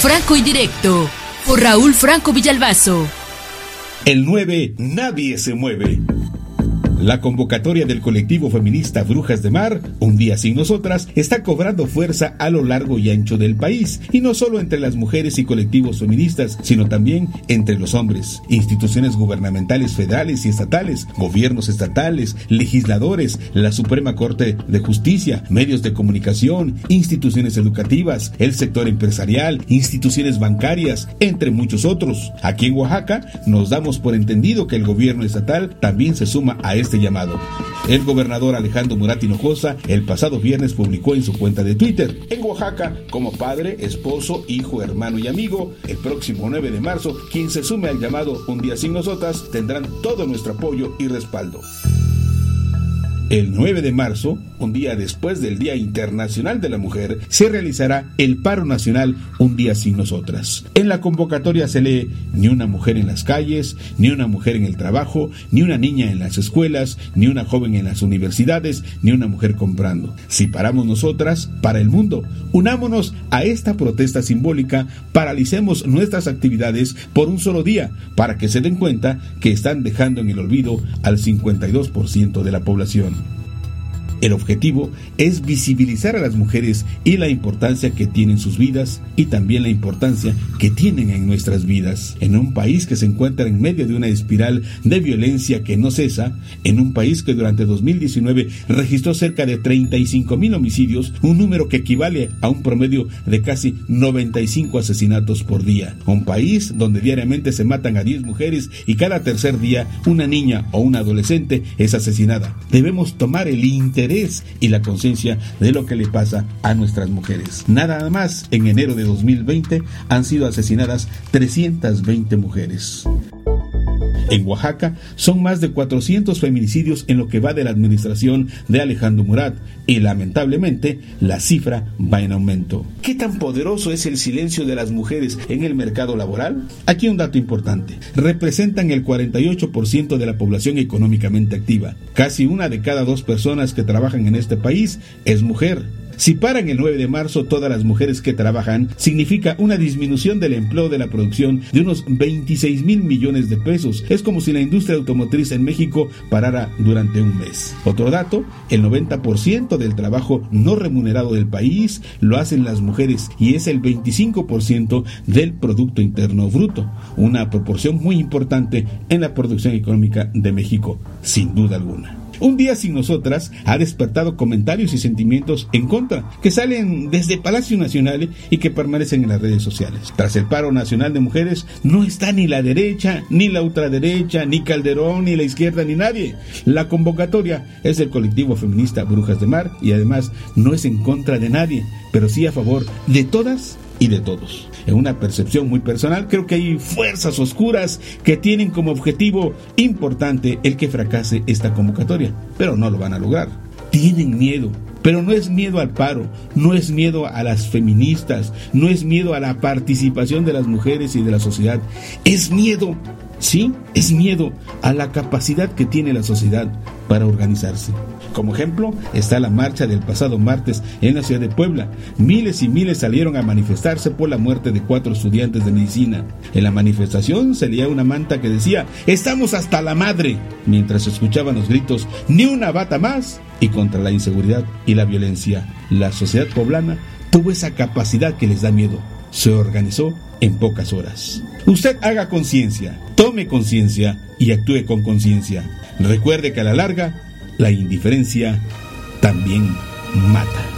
Franco y directo por Raúl Franco Villalbazo. El 9, nadie se mueve. La convocatoria del colectivo feminista Brujas de Mar, Un día sin nosotras, está cobrando fuerza a lo largo y ancho del país, y no solo entre las mujeres y colectivos feministas, sino también entre los hombres, instituciones gubernamentales federales y estatales, gobiernos estatales, legisladores, la Suprema Corte de Justicia, medios de comunicación, instituciones educativas, el sector empresarial, instituciones bancarias, entre muchos otros. Aquí en Oaxaca nos damos por entendido que el gobierno estatal también se suma a este este llamado. El gobernador Alejandro Murat Hinojosa el pasado viernes publicó en su cuenta de Twitter, en Oaxaca, como padre, esposo, hijo, hermano y amigo, el próximo 9 de marzo, quien se sume al llamado Un día sin nosotras tendrán todo nuestro apoyo y respaldo. El 9 de marzo, un día después del Día Internacional de la Mujer, se realizará el paro nacional Un día sin nosotras. En la convocatoria se lee ni una mujer en las calles, ni una mujer en el trabajo, ni una niña en las escuelas, ni una joven en las universidades, ni una mujer comprando. Si paramos nosotras, para el mundo. Unámonos a esta protesta simbólica, paralicemos nuestras actividades por un solo día, para que se den cuenta que están dejando en el olvido al 52% de la población. El objetivo es visibilizar a las mujeres y la importancia que tienen sus vidas y también la importancia que tienen en nuestras vidas. En un país que se encuentra en medio de una espiral de violencia que no cesa, en un país que durante 2019 registró cerca de 35 mil homicidios, un número que equivale a un promedio de casi 95 asesinatos por día. Un país donde diariamente se matan a 10 mujeres y cada tercer día una niña o un adolescente es asesinada. Debemos tomar el interés y la conciencia de lo que le pasa a nuestras mujeres. Nada más, en enero de 2020 han sido asesinadas 320 mujeres. En Oaxaca son más de 400 feminicidios en lo que va de la administración de Alejandro Murat y lamentablemente la cifra va en aumento. ¿Qué tan poderoso es el silencio de las mujeres en el mercado laboral? Aquí un dato importante. Representan el 48% de la población económicamente activa. Casi una de cada dos personas que trabajan en este país es mujer. Si paran el 9 de marzo todas las mujeres que trabajan, significa una disminución del empleo de la producción de unos 26 mil millones de pesos. Es como si la industria automotriz en México parara durante un mes. Otro dato, el 90% del trabajo no remunerado del país lo hacen las mujeres y es el 25% del Producto Interno Bruto, una proporción muy importante en la producción económica de México, sin duda alguna. Un día sin nosotras ha despertado comentarios y sentimientos en contra que salen desde Palacio Nacional y que permanecen en las redes sociales. Tras el paro nacional de mujeres no está ni la derecha, ni la ultraderecha, ni Calderón, ni la izquierda, ni nadie. La convocatoria es del colectivo feminista Brujas de Mar y además no es en contra de nadie, pero sí a favor de todas y de todos. En una percepción muy personal, creo que hay fuerzas oscuras que tienen como objetivo importante el que fracase esta convocatoria, pero no lo van a lograr. Tienen miedo, pero no es miedo al paro, no es miedo a las feministas, no es miedo a la participación de las mujeres y de la sociedad, es miedo, sí, es miedo a la capacidad que tiene la sociedad para organizarse. Como ejemplo está la marcha del pasado martes en la ciudad de Puebla. Miles y miles salieron a manifestarse por la muerte de cuatro estudiantes de medicina. En la manifestación se leía una manta que decía, estamos hasta la madre, mientras escuchaban los gritos, ni una bata más, y contra la inseguridad y la violencia. La sociedad poblana tuvo esa capacidad que les da miedo. Se organizó en pocas horas. Usted haga conciencia, tome conciencia y actúe con conciencia. Recuerde que a la larga la indiferencia también mata.